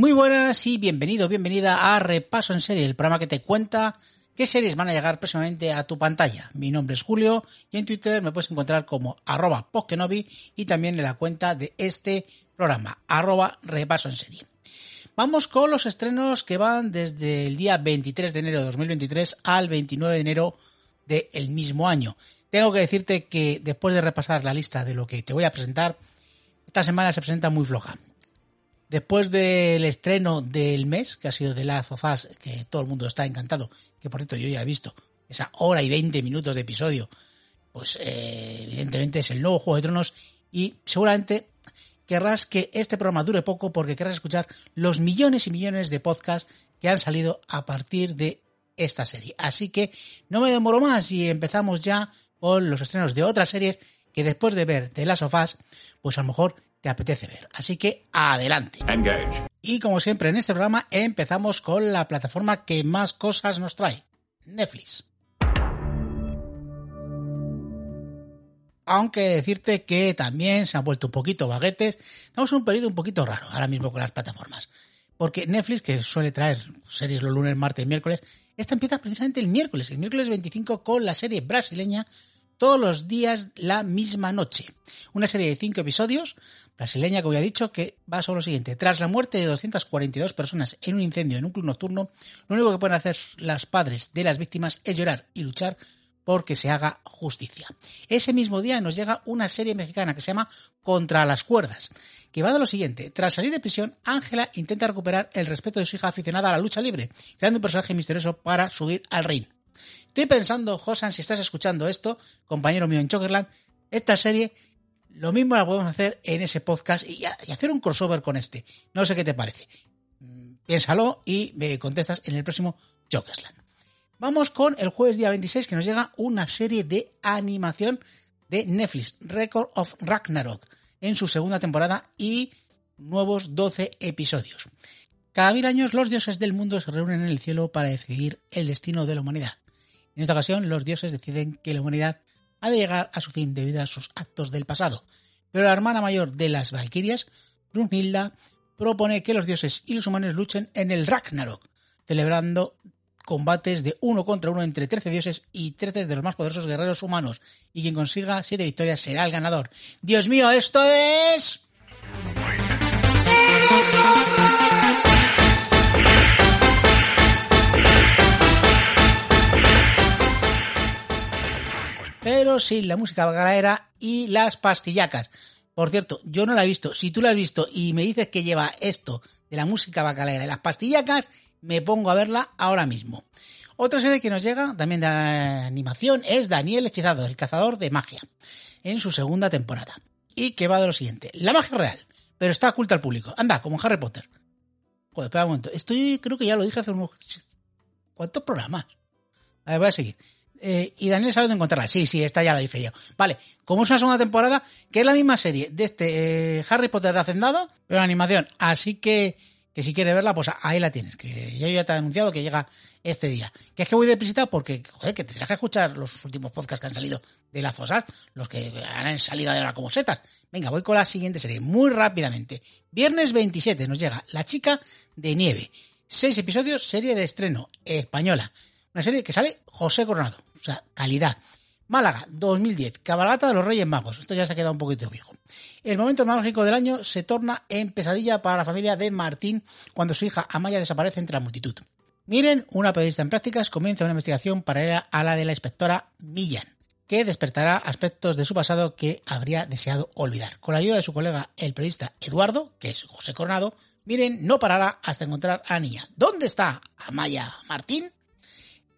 Muy buenas y bienvenido, bienvenida a Repaso en Serie, el programa que te cuenta qué series van a llegar próximamente a tu pantalla. Mi nombre es Julio y en Twitter me puedes encontrar como arroba Pokkenobi y también en la cuenta de este programa, arroba Repaso en Serie. Vamos con los estrenos que van desde el día 23 de enero de 2023 al 29 de enero del mismo año. Tengo que decirte que después de repasar la lista de lo que te voy a presentar, esta semana se presenta muy floja después del estreno del mes, que ha sido de Last of Us, que todo el mundo está encantado, que por cierto yo ya he visto esa hora y 20 minutos de episodio, pues eh, evidentemente es el nuevo Juego de Tronos y seguramente querrás que este programa dure poco porque querrás escuchar los millones y millones de podcasts que han salido a partir de esta serie. Así que no me demoro más y empezamos ya con los estrenos de otras series que después de ver The Last of Us, pues a lo mejor te apetece ver. Así que adelante. Y como siempre en este programa empezamos con la plataforma que más cosas nos trae, Netflix. Aunque decirte que también se han vuelto un poquito baguetes, estamos en un periodo un poquito raro ahora mismo con las plataformas. Porque Netflix, que suele traer series los lunes, martes y miércoles, esta empieza precisamente el miércoles, el miércoles 25 con la serie brasileña todos los días la misma noche. Una serie de cinco episodios, brasileña, como ya he dicho, que va sobre lo siguiente. Tras la muerte de 242 personas en un incendio en un club nocturno, lo único que pueden hacer las padres de las víctimas es llorar y luchar porque se haga justicia. Ese mismo día nos llega una serie mexicana que se llama Contra las cuerdas, que va de lo siguiente. Tras salir de prisión, Ángela intenta recuperar el respeto de su hija aficionada a la lucha libre, creando un personaje misterioso para subir al ring. Estoy pensando, Josan, si estás escuchando esto, compañero mío en Chokerland, esta serie, lo mismo la podemos hacer en ese podcast y, hacer un crossover con este. No sé qué te parece. Mm, piénsalo y me contestas en el próximo Chokersland. Vamos con el jueves día 26 que nos llega una serie de animación de Netflix, Record of Ragnarok, en su segunda temporada y nuevos 12 episodios. Cada mil años los dioses del mundo se reúnen en el cielo para decidir el destino de la humanidad. En esta ocasión, los dioses deciden que la humanidad ha de llegar a su fin debido a sus actos del pasado. Pero la hermana mayor de las Valquirias, Brunhilda, propone que los dioses y los humanos luchen en el Ragnarok, celebrando combates de uno contra uno entre 13 dioses y 13 de los más poderosos guerreros humanos, y quien consiga siete victorias será el ganador. Dios mío, esto es... sin la música bacalaera y las pastillacas. Por cierto, yo no la he visto. Si tú la has visto y me dices que lleva esto de la música bacalaera y las pastillacas, me pongo a verla ahora mismo. Otra serie que nos llega, también de animación, es Daniel Hechizado, el cazador de magia, en su segunda temporada. Y que va de lo siguiente. La magia real, pero está oculta al público. Anda, como Harry Potter. Joder, espera un momento. Esto creo que ya lo dije hace unos... ¿Cuántos programas? A ver, voy a seguir. Eh, y Daniel sabe dónde encontrarla. Sí, sí, esta ya la dije yo. Vale, como es una segunda temporada, que es la misma serie de este eh, Harry Potter de Hacendado, pero en animación. Así que, que si quieres verla, pues ahí la tienes. Que yo ya te he anunciado que llega este día. Que es que voy de visita porque, joder, que tendrás que escuchar los últimos podcasts que han salido de la Fosat, los que han salido ahora como setas. Venga, voy con la siguiente serie, muy rápidamente. Viernes 27 nos llega La chica de nieve. Seis episodios, serie de estreno española. Una serie que sale José Coronado. O sea, calidad. Málaga, 2010, Cabalgata de los Reyes Magos. Esto ya se ha quedado un poquito viejo. El momento mágico del año se torna en pesadilla para la familia de Martín cuando su hija Amaya desaparece entre la multitud. Miren, una periodista en prácticas comienza una investigación paralela a la de la inspectora Millán. que despertará aspectos de su pasado que habría deseado olvidar. Con la ayuda de su colega, el periodista Eduardo, que es José Coronado, miren, no parará hasta encontrar a Niña. ¿Dónde está Amaya Martín?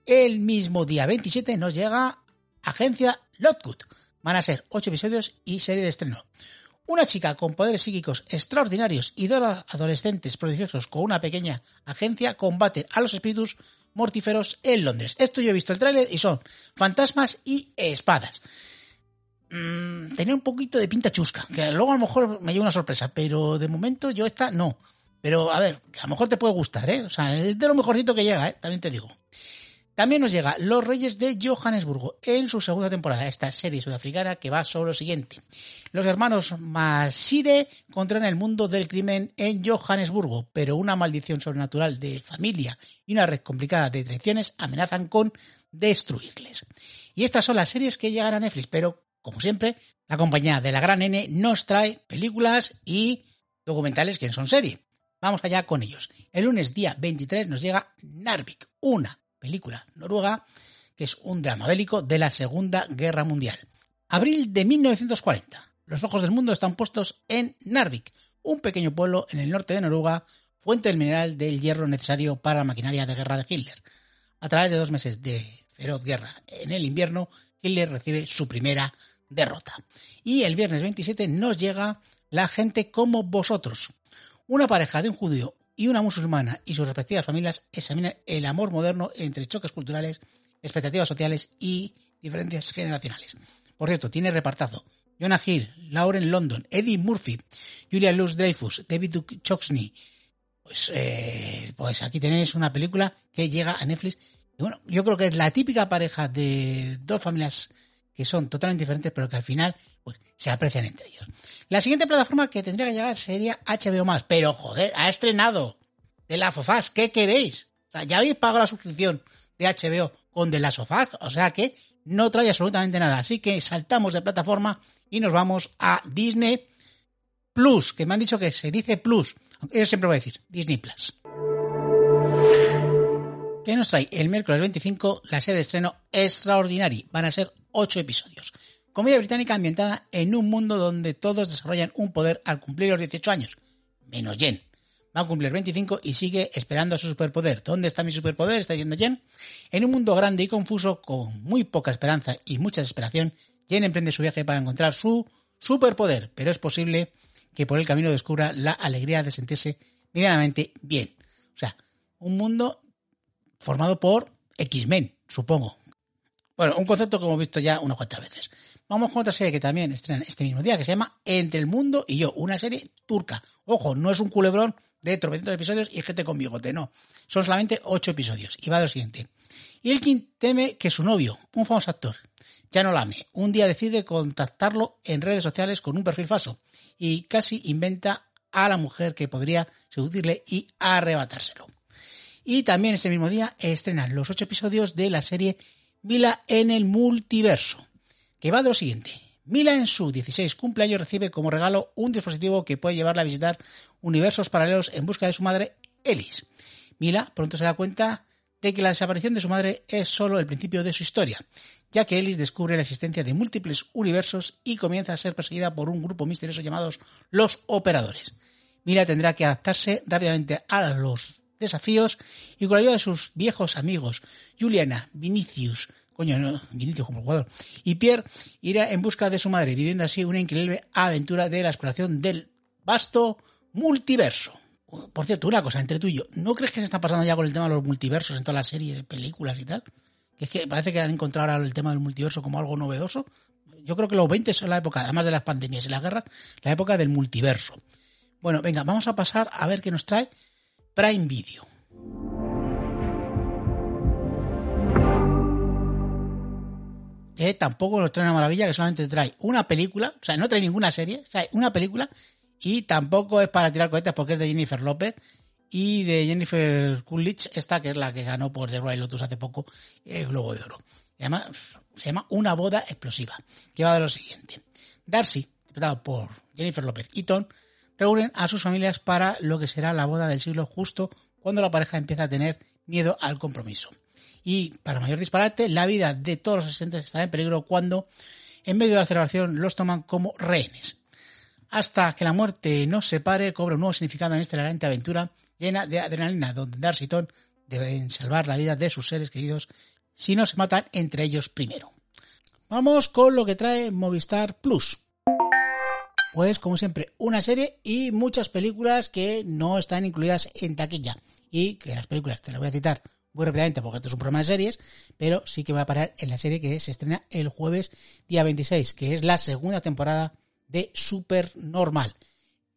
El mismo día 27 nos llega Agencia Lotwood. Van a ser ocho episodios y serie de estreno. Una chica con poderes psíquicos extraordinarios y dos adolescentes prodigiosos con una pequeña agencia combaten a los espíritus mortíferos en Londres. Esto yo he visto el tráiler y son fantasmas y espadas. Mm, tenía un poquito de pinta chusca, que luego a lo mejor me lleva una sorpresa, pero de momento yo esta no. Pero a ver, a lo mejor te puede gustar, ¿eh? O sea, es de lo mejorcito que llega, ¿eh? También te digo. También nos llega Los Reyes de Johannesburgo en su segunda temporada, esta serie sudafricana que va sobre lo siguiente. Los hermanos Masire controlan el mundo del crimen en Johannesburgo, pero una maldición sobrenatural de familia y una red complicada de traiciones amenazan con destruirles. Y estas son las series que llegan a Netflix, pero como siempre, la compañía de la Gran N nos trae películas y documentales que son serie. Vamos allá con ellos. El lunes día 23 nos llega Narvik, una película noruega, que es un drama bélico de la Segunda Guerra Mundial. Abril de 1940. Los ojos del mundo están puestos en Narvik, un pequeño pueblo en el norte de Noruega, fuente del mineral del hierro necesario para la maquinaria de guerra de Hitler. A través de dos meses de feroz guerra en el invierno, Hitler recibe su primera derrota. Y el viernes 27 nos llega La gente como vosotros, una pareja de un judío y una musulmana y sus respectivas familias examinan el amor moderno entre choques culturales, expectativas sociales y diferencias generacionales. Por cierto, tiene repartazo. Jonah Hill, Lauren London, Eddie Murphy, Julia Luz Dreyfus, David Choxney. Pues, eh, pues aquí tenéis una película que llega a Netflix. Y bueno, yo creo que es la típica pareja de dos familias que son totalmente diferentes, pero que al final pues, se aprecian entre ellos. La siguiente plataforma que tendría que llegar sería HBO más, pero joder, ha estrenado The Last of Us, ¿qué queréis? O sea, ya habéis pagado la suscripción de HBO con The Last of Us, o sea que no trae absolutamente nada. Así que saltamos de plataforma y nos vamos a Disney Plus, que me han dicho que se dice Plus. Yo siempre voy a decir Disney Plus. ¿Qué nos trae? El miércoles 25 la serie de estreno Extraordinary. Van a ser ocho episodios. Comedia británica ambientada en un mundo donde todos desarrollan un poder al cumplir los 18 años, menos Jen. Va a cumplir 25 y sigue esperando a su superpoder. ¿Dónde está mi superpoder? Está diciendo Jen. En un mundo grande y confuso, con muy poca esperanza y mucha desesperación, Jen emprende su viaje para encontrar su superpoder, pero es posible que por el camino descubra la alegría de sentirse medianamente bien. O sea, un mundo formado por X-Men, supongo, bueno, un concepto que hemos visto ya unas cuantas veces. Vamos con otra serie que también estrena este mismo día, que se llama Entre el Mundo y Yo, una serie turca. Ojo, no es un culebrón de tropecientos episodios y gente con bigote, no. Son solamente ocho episodios. Y va de lo siguiente. Ilkin teme que su novio, un famoso actor, ya no la ame. Un día decide contactarlo en redes sociales con un perfil falso y casi inventa a la mujer que podría seducirle y arrebatárselo. Y también ese mismo día estrenan los ocho episodios de la serie Mila en el multiverso, que va de lo siguiente. Mila en su 16 cumpleaños recibe como regalo un dispositivo que puede llevarla a visitar universos paralelos en busca de su madre, Ellis. Mila pronto se da cuenta de que la desaparición de su madre es solo el principio de su historia, ya que Ellis descubre la existencia de múltiples universos y comienza a ser perseguida por un grupo misterioso llamados los Operadores. Mila tendrá que adaptarse rápidamente a los desafíos y con la ayuda de sus viejos amigos, Juliana, Vinicius, coño, no, Vinicius como jugador, y Pierre irá en busca de su madre, viviendo así una increíble aventura de la exploración del vasto multiverso. Por cierto, una cosa entre tú y yo, ¿no crees que se está pasando ya con el tema de los multiversos en todas las series, películas y tal? Que es que parece que han encontrado ahora el tema del multiverso como algo novedoso. Yo creo que los 20 son la época, además de las pandemias y la guerra, la época del multiverso. Bueno, venga, vamos a pasar a ver qué nos trae Prime Video. Que tampoco nos trae una maravilla, que solamente trae una película, o sea, no trae ninguna serie, trae una película y tampoco es para tirar cohetes porque es de Jennifer López y de Jennifer Coolidge, esta que es la que ganó por The Royal Lotus hace poco el Globo de Oro. Llama, se llama Una boda explosiva, que va de lo siguiente. Darcy, interpretado por Jennifer López y Tom, reúnen a sus familias para lo que será la boda del siglo justo cuando la pareja empieza a tener miedo al compromiso. Y para mayor disparate, la vida de todos los asistentes estará en peligro cuando, en medio de la celebración, los toman como rehenes. Hasta que la muerte nos separe, cobra un nuevo significado en esta hilarante aventura llena de adrenalina, donde Darcy y Tom deben salvar la vida de sus seres queridos si no se matan entre ellos primero. Vamos con lo que trae Movistar Plus. Pues como siempre, una serie y muchas películas que no están incluidas en taquilla. Y que las películas te las voy a citar muy rápidamente porque esto es un programa de series, pero sí que voy a parar en la serie que se estrena el jueves día 26, que es la segunda temporada de Super Normal.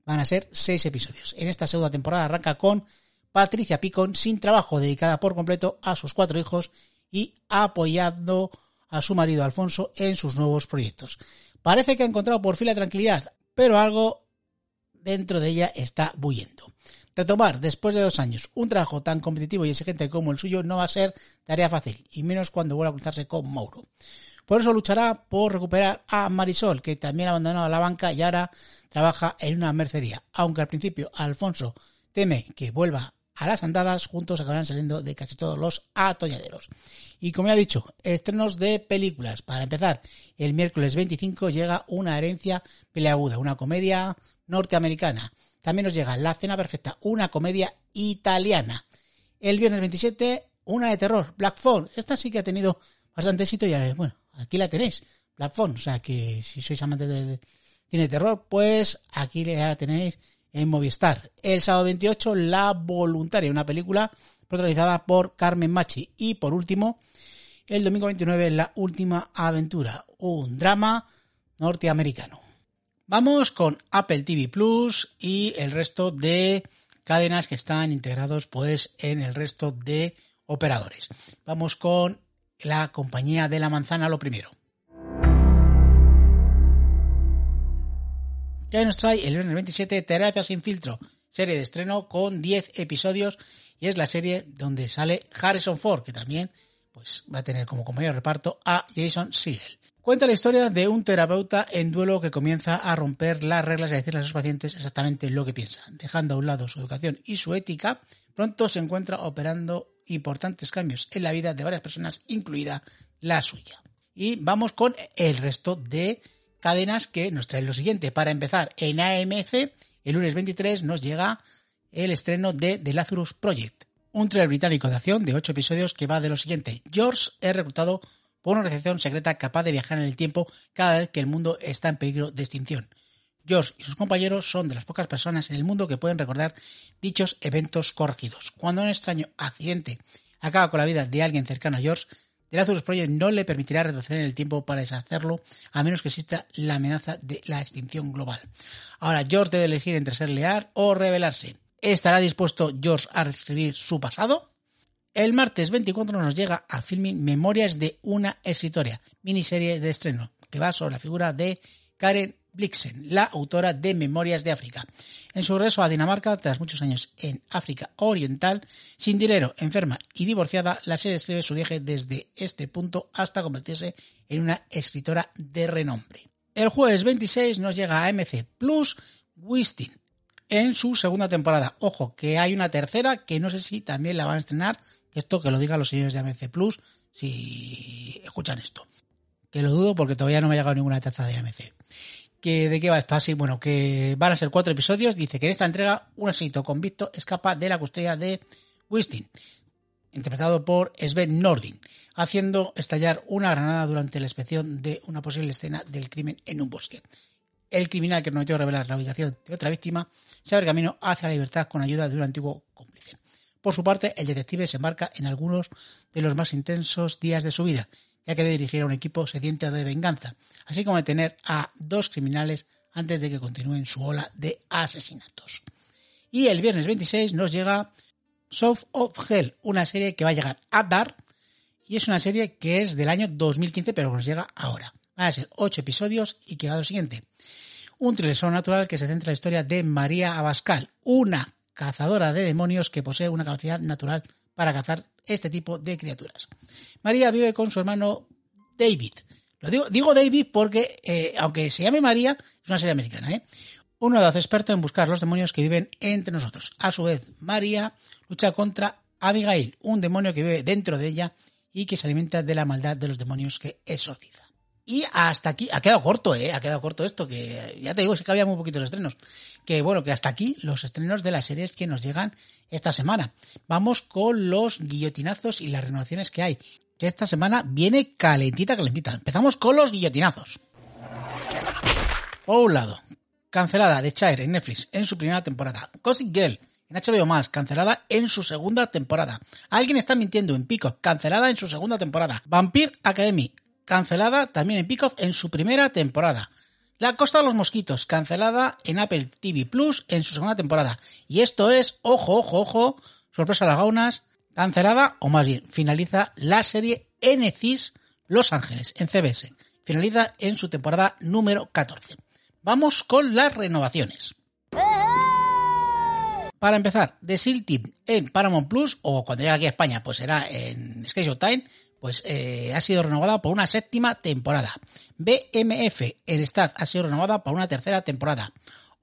Van a ser seis episodios. En esta segunda temporada arranca con Patricia Picon sin trabajo, dedicada por completo a sus cuatro hijos y apoyando a su marido Alfonso en sus nuevos proyectos. Parece que ha encontrado por fin la tranquilidad, pero algo dentro de ella está bullendo. Retomar, después de dos años, un trabajo tan competitivo y exigente como el suyo no va a ser tarea fácil, y menos cuando vuelva a cruzarse con Mauro. Por eso luchará por recuperar a Marisol, que también ha abandonado la banca y ahora trabaja en una mercería. Aunque al principio Alfonso teme que vuelva a las andadas, juntos acabarán saliendo de casi todos los atolladeros. Y como ya he dicho, estrenos de películas. Para empezar, el miércoles 25 llega una herencia peleaguda, una comedia norteamericana. También nos llega La Cena Perfecta, una comedia italiana. El viernes 27, una de terror, Black Phone. Esta sí que ha tenido bastante éxito y ahora, bueno, aquí la tenéis, Black Phone. O sea que si sois amantes de de terror, pues aquí la tenéis en Movistar. El sábado 28, La Voluntaria, una película protagonizada por Carmen Machi. Y por último, el domingo 29, La Última Aventura, un drama norteamericano. Vamos con Apple TV Plus y el resto de cadenas que están integrados pues en el resto de operadores. Vamos con la compañía de la manzana lo primero. Que nos trae el viernes 27 Terapia sin filtro, serie de estreno con 10 episodios y es la serie donde sale Harrison Ford, que también pues va a tener como compañero reparto a Jason Segel. Cuenta la historia de un terapeuta en duelo que comienza a romper las reglas y a decirle a sus pacientes exactamente lo que piensan. Dejando a un lado su educación y su ética, pronto se encuentra operando importantes cambios en la vida de varias personas, incluida la suya. Y vamos con el resto de cadenas que nos traen lo siguiente. Para empezar, en AMC, el lunes 23 nos llega el estreno de The Lazarus Project, un trailer británico de acción de 8 episodios que va de lo siguiente. George es reclutado por una organización secreta capaz de viajar en el tiempo cada vez que el mundo está en peligro de extinción. George y sus compañeros son de las pocas personas en el mundo que pueden recordar dichos eventos corregidos. Cuando un extraño accidente acaba con la vida de alguien cercano a George, el Lazarus Project no le permitirá en el tiempo para deshacerlo a menos que exista la amenaza de la extinción global. Ahora, George debe elegir entre ser leal o rebelarse. ¿Estará dispuesto George a reescribir su pasado? El martes 24 nos llega a Filming Memorias de una escritora, miniserie de estreno, que va sobre la figura de Karen Blixen, la autora de Memorias de África. En su regreso a Dinamarca, tras muchos años en África Oriental, sin dinero, enferma y divorciada, la serie describe su viaje desde este punto hasta convertirse en una escritora de renombre. El jueves 26 nos llega a MC Plus Wistin en su segunda temporada. Ojo, que hay una tercera que no sé si también la van a estrenar. Esto que lo digan los señores de AMC Plus si escuchan esto. Que lo dudo porque todavía no me ha llegado ninguna tercera de AMC de qué va esto así, bueno, que van a ser cuatro episodios. Dice que en esta entrega un éxito convicto escapa de la custodia de Wistin, interpretado por Sven Nordin, haciendo estallar una granada durante la inspección de una posible escena del crimen en un bosque. El criminal que prometió revelar la ubicación de otra víctima se abre camino hacia la libertad con ayuda de un antiguo cómplice. Por su parte, el detective se embarca en algunos de los más intensos días de su vida, ya que de dirigir a un equipo sediente de venganza, así como detener a dos criminales antes de que continúen su ola de asesinatos. Y el viernes 26 nos llega South of Hell, una serie que va a llegar a dar, y es una serie que es del año 2015, pero nos llega ahora. Van a ser ocho episodios y que va lo siguiente. Un thriller sobrenatural que se centra en la historia de María Abascal, una cazadora de demonios que posee una capacidad natural para cazar este tipo de criaturas. María vive con su hermano David. Lo digo, digo David porque, eh, aunque se llame María, es una serie americana, ¿eh? un hace experto en buscar los demonios que viven entre nosotros. A su vez, María lucha contra Abigail, un demonio que vive dentro de ella y que se alimenta de la maldad de los demonios que exorciza. Y hasta aquí, ha quedado corto, ¿eh? Ha quedado corto esto, que ya te digo, es que había muy poquitos estrenos. Que bueno, que hasta aquí los estrenos de las series que nos llegan esta semana. Vamos con los guillotinazos y las renovaciones que hay. Que esta semana viene calentita, calentita. Empezamos con los guillotinazos. Por un lado, cancelada de Chair en Netflix en su primera temporada. Gossip Girl en HBO Más, cancelada en su segunda temporada. Alguien está mintiendo en Pico, cancelada en su segunda temporada. Vampire Academy, cancelada también en Pico en su primera temporada. La Costa de los Mosquitos, cancelada en Apple TV Plus en su segunda temporada. Y esto es, ojo, ojo, ojo, sorpresa a las gaunas, cancelada, o más bien, finaliza la serie NCIS Los Ángeles en CBS. Finaliza en su temporada número 14. Vamos con las renovaciones. Para empezar, The Seal Team en Paramount Plus, o cuando llegue aquí a España, pues será en Sky Time, pues eh, ha sido renovada por una séptima temporada. BMF en Star ha sido renovada por una tercera temporada.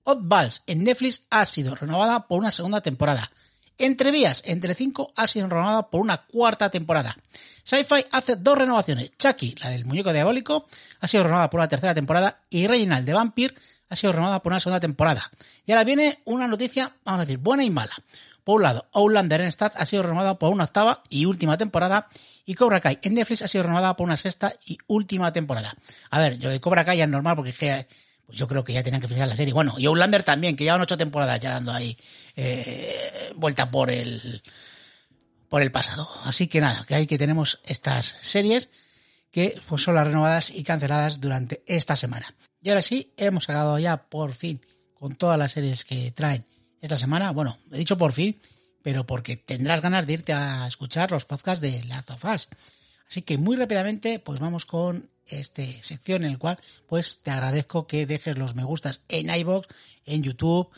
Balls en Netflix ha sido renovada por una segunda temporada. Entre Vías, entre 5, ha sido renovada por una cuarta temporada. Sci-Fi hace dos renovaciones. Chucky, la del muñeco diabólico, ha sido renovada por una tercera temporada. Y Reginald de Vampire ha sido renovada por una segunda temporada. Y ahora viene una noticia, vamos a decir, buena y mala. Por un lado, Outlander en Stat ha sido renovada por una octava y última temporada. Y Cobra Kai en Netflix ha sido renovada por una sexta y última temporada. A ver, lo de Cobra Kai es normal porque es que pues yo creo que ya tenían que finalizar la serie. Bueno, y Outlander también, que llevan ocho temporadas ya dando ahí eh, vuelta por el por el pasado. Así que nada, que ahí que tenemos estas series que pues son las renovadas y canceladas durante esta semana. Y ahora sí, hemos acabado ya por fin con todas las series que traen esta semana. Bueno, he dicho por fin, pero porque tendrás ganas de irte a escuchar los podcasts de Last of. Así que muy rápidamente, pues vamos con esta sección en el cual pues te agradezco que dejes los me gustas en iBox, en YouTube,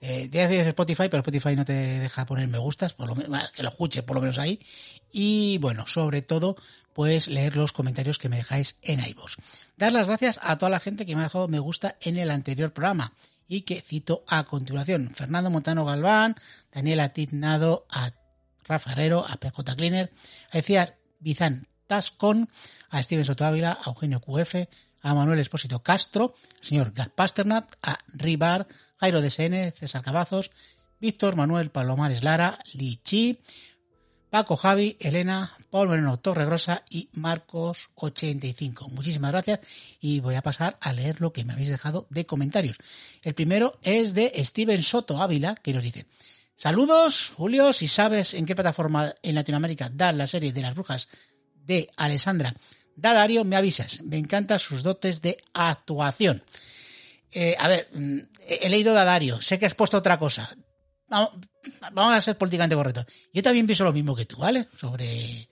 eh, de Spotify, pero Spotify no te deja poner me gustas, por lo menos, que lo escuche por lo menos ahí. Y bueno, sobre todo, pues leer los comentarios que me dejáis en iVoox. Dar las gracias a toda la gente que me ha dejado me gusta en el anterior programa y que cito a continuación. Fernando Montano Galván, Daniela Tiznado, a Rafa Herrero, a PJ Cleaner, a decía Bizán Tascon, a Steven Soto Ávila, a Eugenio QF, a Manuel Espósito Castro, señor Pasternak, a Ribar, Jairo DSN, César Cavazos, Víctor Manuel Palomares Lara, Lichi, Paco Javi, Elena, Paul Moreno Torregrosa y Marcos85. Muchísimas gracias y voy a pasar a leer lo que me habéis dejado de comentarios. El primero es de Steven Soto Ávila, que nos dice, Saludos, Julio, si sabes en qué plataforma en Latinoamérica da la serie de las brujas de Alessandra Da Dario, me avisas. Me encantan sus dotes de actuación. Eh, a ver, mm, he leído Da Dario, sé que has puesto otra cosa. Vamos, a ser políticamente correctos. Yo también pienso lo mismo que tú, ¿vale? Sobre,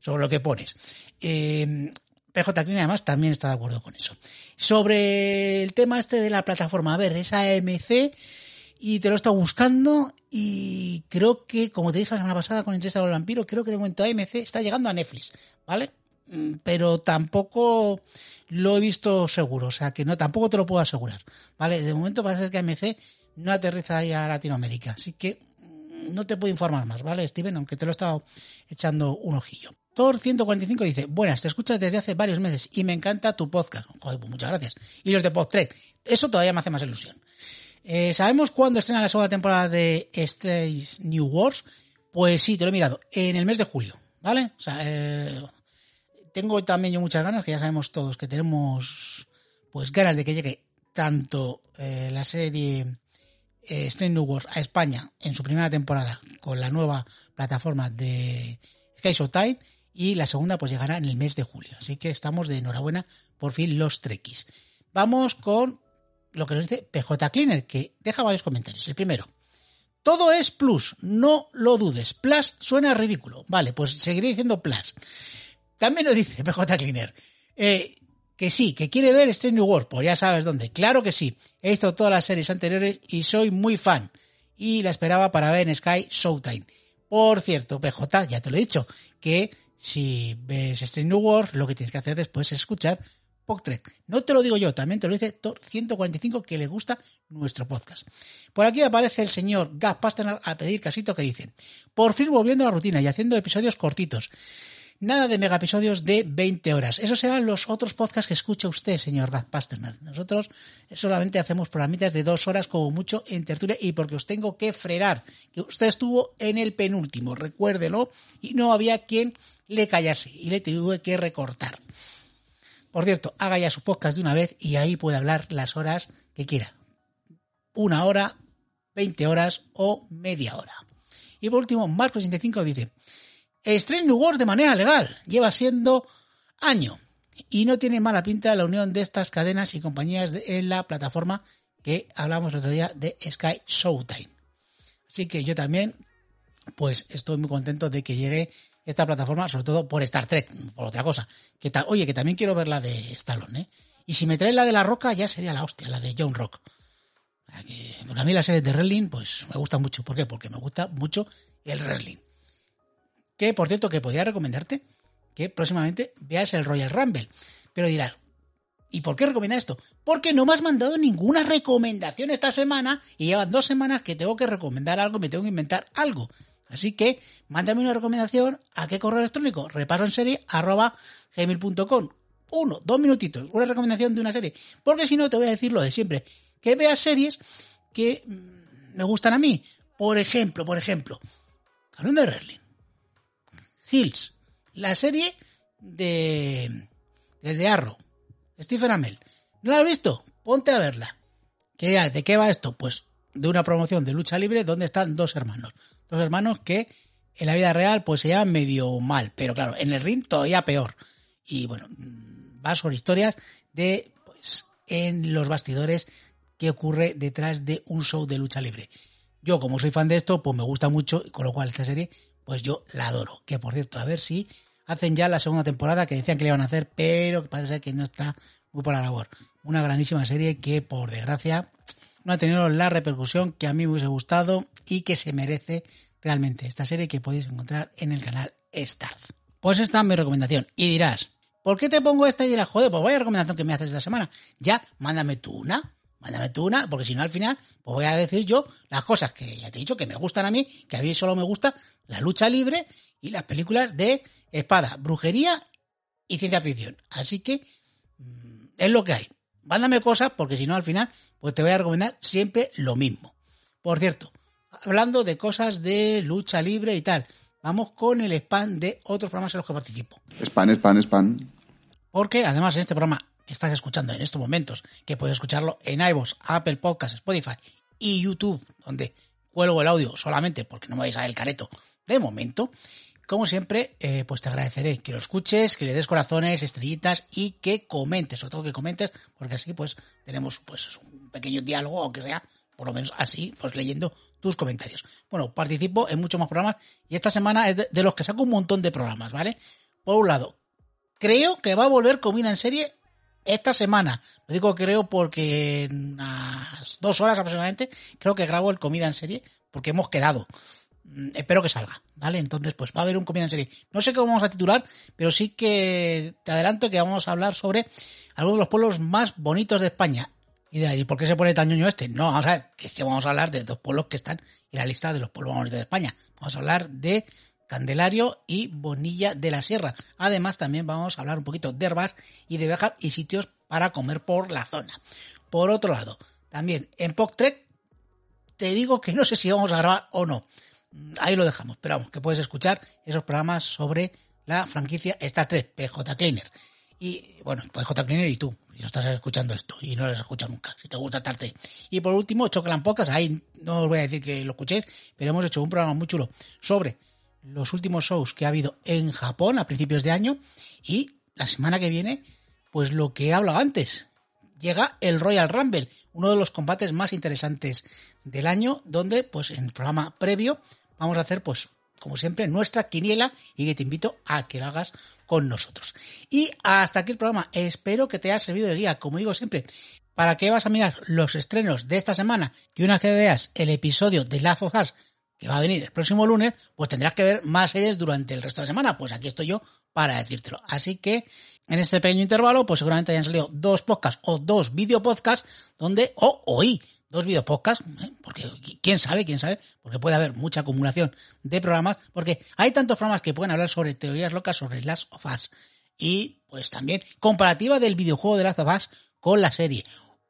sobre lo que pones. Eh, PJ Clean además también está de acuerdo con eso. Sobre el tema este de la plataforma, a ver, es AMC y te lo estado buscando y creo que, como te dije la semana pasada con Entrevista del Vampiro, creo que de momento AMC está llegando a Netflix, ¿vale? Mm, pero tampoco lo he visto seguro, o sea que no tampoco te lo puedo asegurar, ¿vale? De momento parece que AMC no aterriza ahí a Latinoamérica, así que mm, no te puedo informar más, ¿vale, Steven? Aunque te lo he estado echando un ojillo. Thor 145 dice, buenas, te escuchas desde hace varios meses y me encanta tu podcast. Joder, pues muchas gracias. Y los de Podtrek, eso todavía me hace más ilusión. Eh, ¿Sabemos cuándo estrena la segunda temporada de Strange New Wars? Pues sí, te lo he mirado, en el mes de julio, ¿vale? O sea, eh, tengo también yo muchas ganas, que ya sabemos todos que tenemos pues ganas de que llegue tanto eh, la serie eh, New Wars a España en su primera temporada con la nueva plataforma de Sky Showtime y la segunda pues llegará en el mes de julio. Así que estamos de enhorabuena por fin los trekkies. Vamos con lo que nos dice PJ Cleaner, que deja varios comentarios. El primero. Todo es plus, no lo dudes. Plus suena ridículo. Vale, pues seguiré diciendo plus. También nos dice PJ Cleaner eh, que sí, que quiere ver Strange New World, pues ya sabes dónde. Claro que sí, he visto todas las series anteriores y soy muy fan. Y la esperaba para ver en Sky Showtime. Por cierto, PJ, ya te lo he dicho, que si ves Strange New World, lo que tienes que hacer después es escuchar PodTrek. No te lo digo yo, también te lo dice Thor 145 que le gusta nuestro podcast. Por aquí aparece el señor Gaz Pasternak a pedir casito que dice, por fin volviendo a la rutina y haciendo episodios cortitos. Nada de mega episodios de 20 horas. Esos serán los otros podcasts que escucha usted, señor Gaz Pasternak. Nosotros solamente hacemos programitas de dos horas como mucho en tertulia y porque os tengo que frenar. Que usted estuvo en el penúltimo, recuérdelo, y no había quien le callase y le tuve que recortar. Por cierto, haga ya su podcast de una vez y ahí puede hablar las horas que quiera. Una hora, 20 horas o media hora. Y por último, Marco65 dice, Strange New World de manera legal. Lleva siendo año. Y no tiene mala pinta la unión de estas cadenas y compañías en la plataforma que hablamos el otro día de Sky Showtime. Así que yo también, pues estoy muy contento de que llegue esta plataforma, sobre todo por Star Trek, por otra cosa. Que oye, que también quiero ver la de Stallone, ¿eh? Y si me trae la de la Roca, ya sería la hostia, la de John Rock. a mí la serie de wrestling, pues me gusta mucho. ¿Por qué? Porque me gusta mucho el wrestling. Que, por cierto, que podría recomendarte que próximamente veas el Royal Rumble. Pero dirás, ¿y por qué recomienda esto? Porque no me has mandado ninguna recomendación esta semana y llevan dos semanas que tengo que recomendar algo, me tengo que inventar algo. Así que mándame una recomendación a qué correo electrónico, repaso en serie arroba gmail.com. Uno, dos minutitos, una recomendación de una serie. Porque si no, te voy a decir lo de siempre. Que veas series que mm, me gustan a mí. Por ejemplo, por ejemplo, hablando de Wrestling. Hills, la serie de, de Arrow, Stephen Amell. ¿No la has visto? Ponte a verla. ¿Qué, ¿De qué va esto? Pues de una promoción de lucha libre donde están dos hermanos dos hermanos que en la vida real pues se medio mal, pero claro, en el ring todavía peor. Y bueno, va sobre historias de pues en los bastidores que ocurre detrás de un show de lucha libre. Yo como soy fan de esto, pues me gusta mucho, con lo cual esta serie pues yo la adoro. Que por cierto, a ver si hacen ya la segunda temporada que decían que le iban a hacer, pero que parece que no está muy por la labor. Una grandísima serie que por desgracia no ha tenido la repercusión que a mí me hubiese gustado y que se merece realmente esta serie que podéis encontrar en el canal Starz. Pues esta es mi recomendación. Y dirás, ¿por qué te pongo esta y dirás, joder, pues vaya recomendación que me haces esta semana? Ya, mándame tú una. Mándame tú una, porque si no al final, pues voy a decir yo las cosas que ya te he dicho que me gustan a mí, que a mí solo me gusta la lucha libre y las películas de espada, brujería y ciencia ficción. Así que mm, es lo que hay. Mándame cosas, porque si no al final, pues te voy a recomendar siempre lo mismo. Por cierto, hablando de cosas de lucha libre y tal, vamos con el spam de otros programas en los que participo. Spam, spam, spam. Porque además en este programa que estás escuchando en estos momentos, que puedes escucharlo en iVoox, Apple Podcasts, Spotify y YouTube, donde cuelgo el audio solamente porque no me vais a ver el careto de momento, como siempre, eh, pues te agradeceré que lo escuches, que le des corazones, estrellitas y que comentes, sobre todo que comentes, porque así pues tenemos pues un pequeño diálogo, aunque sea por lo menos así, pues leyendo tus comentarios. Bueno, participo en muchos más programas y esta semana es de, los que saco un montón de programas, ¿vale? Por un lado, creo que va a volver comida en serie esta semana. Lo digo creo porque en unas dos horas aproximadamente creo que grabo el comida en serie porque hemos quedado. Mm, espero que salga, ¿vale? Entonces, pues va a haber un comida en serie. No sé qué vamos a titular, pero sí que te adelanto que vamos a hablar sobre algunos de los pueblos más bonitos de España. Y de ahí, ¿por qué se pone tan ñoño este? No, vamos a ver, que es que vamos a hablar de dos pueblos que están en la lista de los pueblos más bonitos de España. Vamos a hablar de Candelario y Bonilla de la Sierra. Además, también vamos a hablar un poquito de herbas y de viajar y sitios para comer por la zona. Por otro lado, también en PocTrek te digo que no sé si vamos a grabar o no ahí lo dejamos. Pero vamos, que puedes escuchar esos programas sobre la franquicia Star 3, PJ Cleaner. Y bueno, PJ Cleaner y tú, si no estás escuchando esto y no lo has escuchado nunca, si te gusta 3. Y por último, Choclan Podcast, ahí no os voy a decir que lo escuchéis, pero hemos hecho un programa muy chulo sobre los últimos shows que ha habido en Japón a principios de año y la semana que viene, pues lo que he hablado antes, llega el Royal Rumble, uno de los combates más interesantes del año, donde pues en el programa previo vamos a hacer, pues, como siempre, nuestra quiniela y que te invito a que lo hagas con nosotros. Y hasta aquí el programa. Espero que te haya servido de guía, como digo siempre. ¿Para que vas a mirar los estrenos de esta semana? Que una vez que veas el episodio de Last of que va a venir el próximo lunes, pues tendrás que ver más series durante el resto de la semana. Pues aquí estoy yo para decírtelo. Así que en este pequeño intervalo, pues seguramente hayan salido dos podcasts o dos video podcasts donde, o oí dos video podcasts, ¿eh? porque quién sabe, quién sabe, porque puede haber mucha acumulación de programas, porque hay tantos programas que pueden hablar sobre teorías locas sobre Last of Us y pues también comparativa del videojuego de Last of Us con la serie.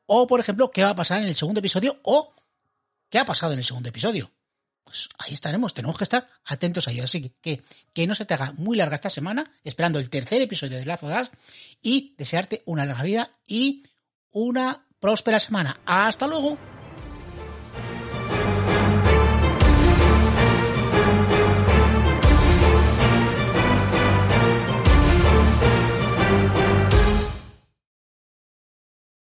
O, por ejemplo, qué va a pasar en el segundo episodio o qué ha pasado en el segundo episodio. Pues ahí estaremos, tenemos que estar atentos a ello. Así que, que, no se te haga muy larga esta semana, esperando el tercer episodio de Last of Us y desearte una larga vida y una próspera semana. ¡Hasta luego!